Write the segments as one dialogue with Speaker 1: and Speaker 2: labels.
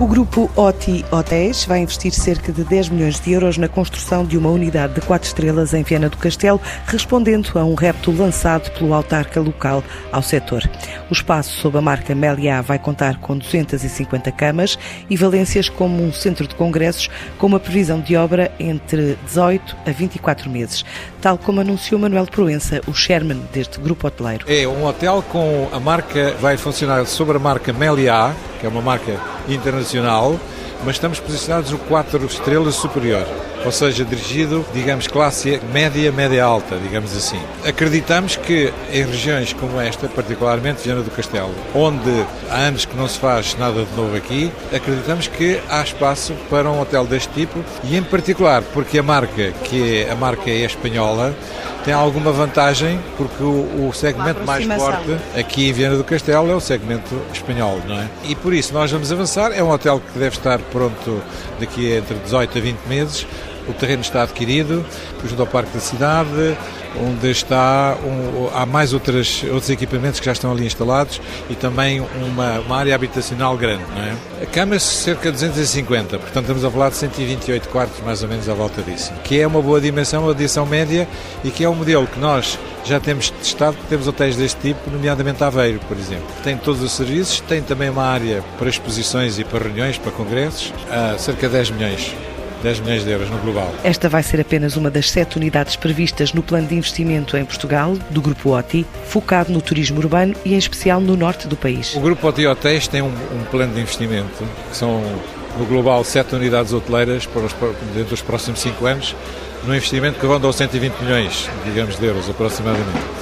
Speaker 1: O grupo OTI Hotéis vai investir cerca de 10 milhões de euros na construção de uma unidade de 4 estrelas em Viana do Castelo, respondendo a um repto lançado pelo autarca local ao setor. O espaço sob a marca Meliá vai contar com 250 camas e valências como um centro de congressos com uma previsão de obra entre 18 a 24 meses, tal como anunciou Manuel Proença, o chairman deste grupo hoteleiro.
Speaker 2: É um hotel com a marca, vai funcionar sobre a marca Meliá, que é uma marca internacional, mas estamos posicionados no 4 estrelas superior, ou seja, dirigido, digamos, classe média, média alta, digamos assim. Acreditamos que em regiões como esta, particularmente Viana do Castelo, onde há anos que não se faz nada de novo aqui, acreditamos que há espaço para um hotel deste tipo e em particular porque a marca, que é a marca é espanhola, tem alguma vantagem porque o, o segmento mais forte aqui em Viana do Castelo é o segmento espanhol, não é? E por isso nós vamos avançar. É um hotel que deve estar pronto daqui a entre 18 a 20 meses. O terreno está adquirido, junto ao Parque da Cidade, onde está um, há mais outras, outros equipamentos que já estão ali instalados e também uma, uma área habitacional grande. É? A camas cerca de 250, portanto estamos a falar de 128 quartos mais ou menos à volta disso, que é uma boa dimensão, uma dimensão média e que é um modelo que nós já temos testado, temos hotéis deste tipo, nomeadamente Aveiro, por exemplo. Tem todos os serviços, tem também uma área para exposições e para reuniões, para congressos, a cerca de 10 milhões 10 milhões de euros no global.
Speaker 1: Esta vai ser apenas uma das sete unidades previstas no plano de investimento em Portugal, do Grupo OTI, focado no turismo urbano e em especial no norte do país.
Speaker 2: O Grupo OTI Hotéis tem um, um plano de investimento, que são no global sete unidades hoteleiras para os, dentro dos próximos cinco anos, num investimento que ronda aos 120 milhões, digamos, de euros aproximadamente.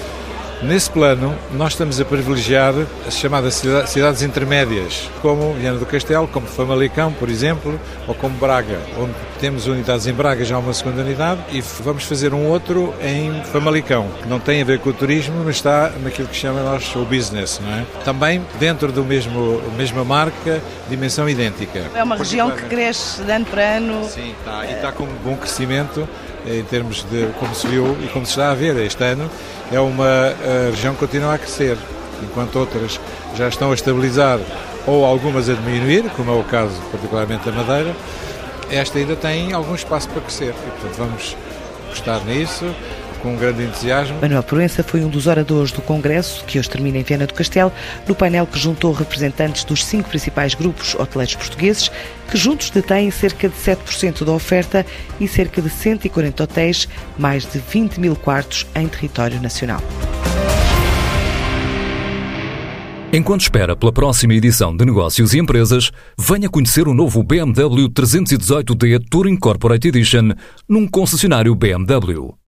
Speaker 2: Nesse plano, nós estamos a privilegiar as chamadas cidades intermédias, como Viana do Castelo, como Famalicão, por exemplo, ou como Braga, onde temos unidades em Braga, já uma segunda unidade, e vamos fazer um outro em Famalicão, que não tem a ver com o turismo, mas está naquilo que chama nós o business, não é? Também dentro do mesmo mesma marca, dimensão idêntica.
Speaker 1: É uma região que cresce de ano para ano.
Speaker 2: Sim, está, e está com um bom crescimento em termos de como se viu e como se está a ver este ano, é uma região que continua a crescer, enquanto outras já estão a estabilizar ou algumas a diminuir, como é o caso particularmente da Madeira, esta ainda tem algum espaço para crescer e, portanto, vamos apostar nisso com grande entusiasmo.
Speaker 1: Manuel Proença foi um dos oradores do Congresso, que hoje termina em Viana do Castelo, no painel que juntou representantes dos cinco principais grupos hoteleiros portugueses, que juntos detêm cerca de 7% da oferta e cerca de 140 hotéis, mais de 20 mil quartos em território nacional.
Speaker 3: Enquanto espera pela próxima edição de Negócios e Empresas, venha conhecer o novo BMW 318D Touring Corporate Edition num concessionário BMW.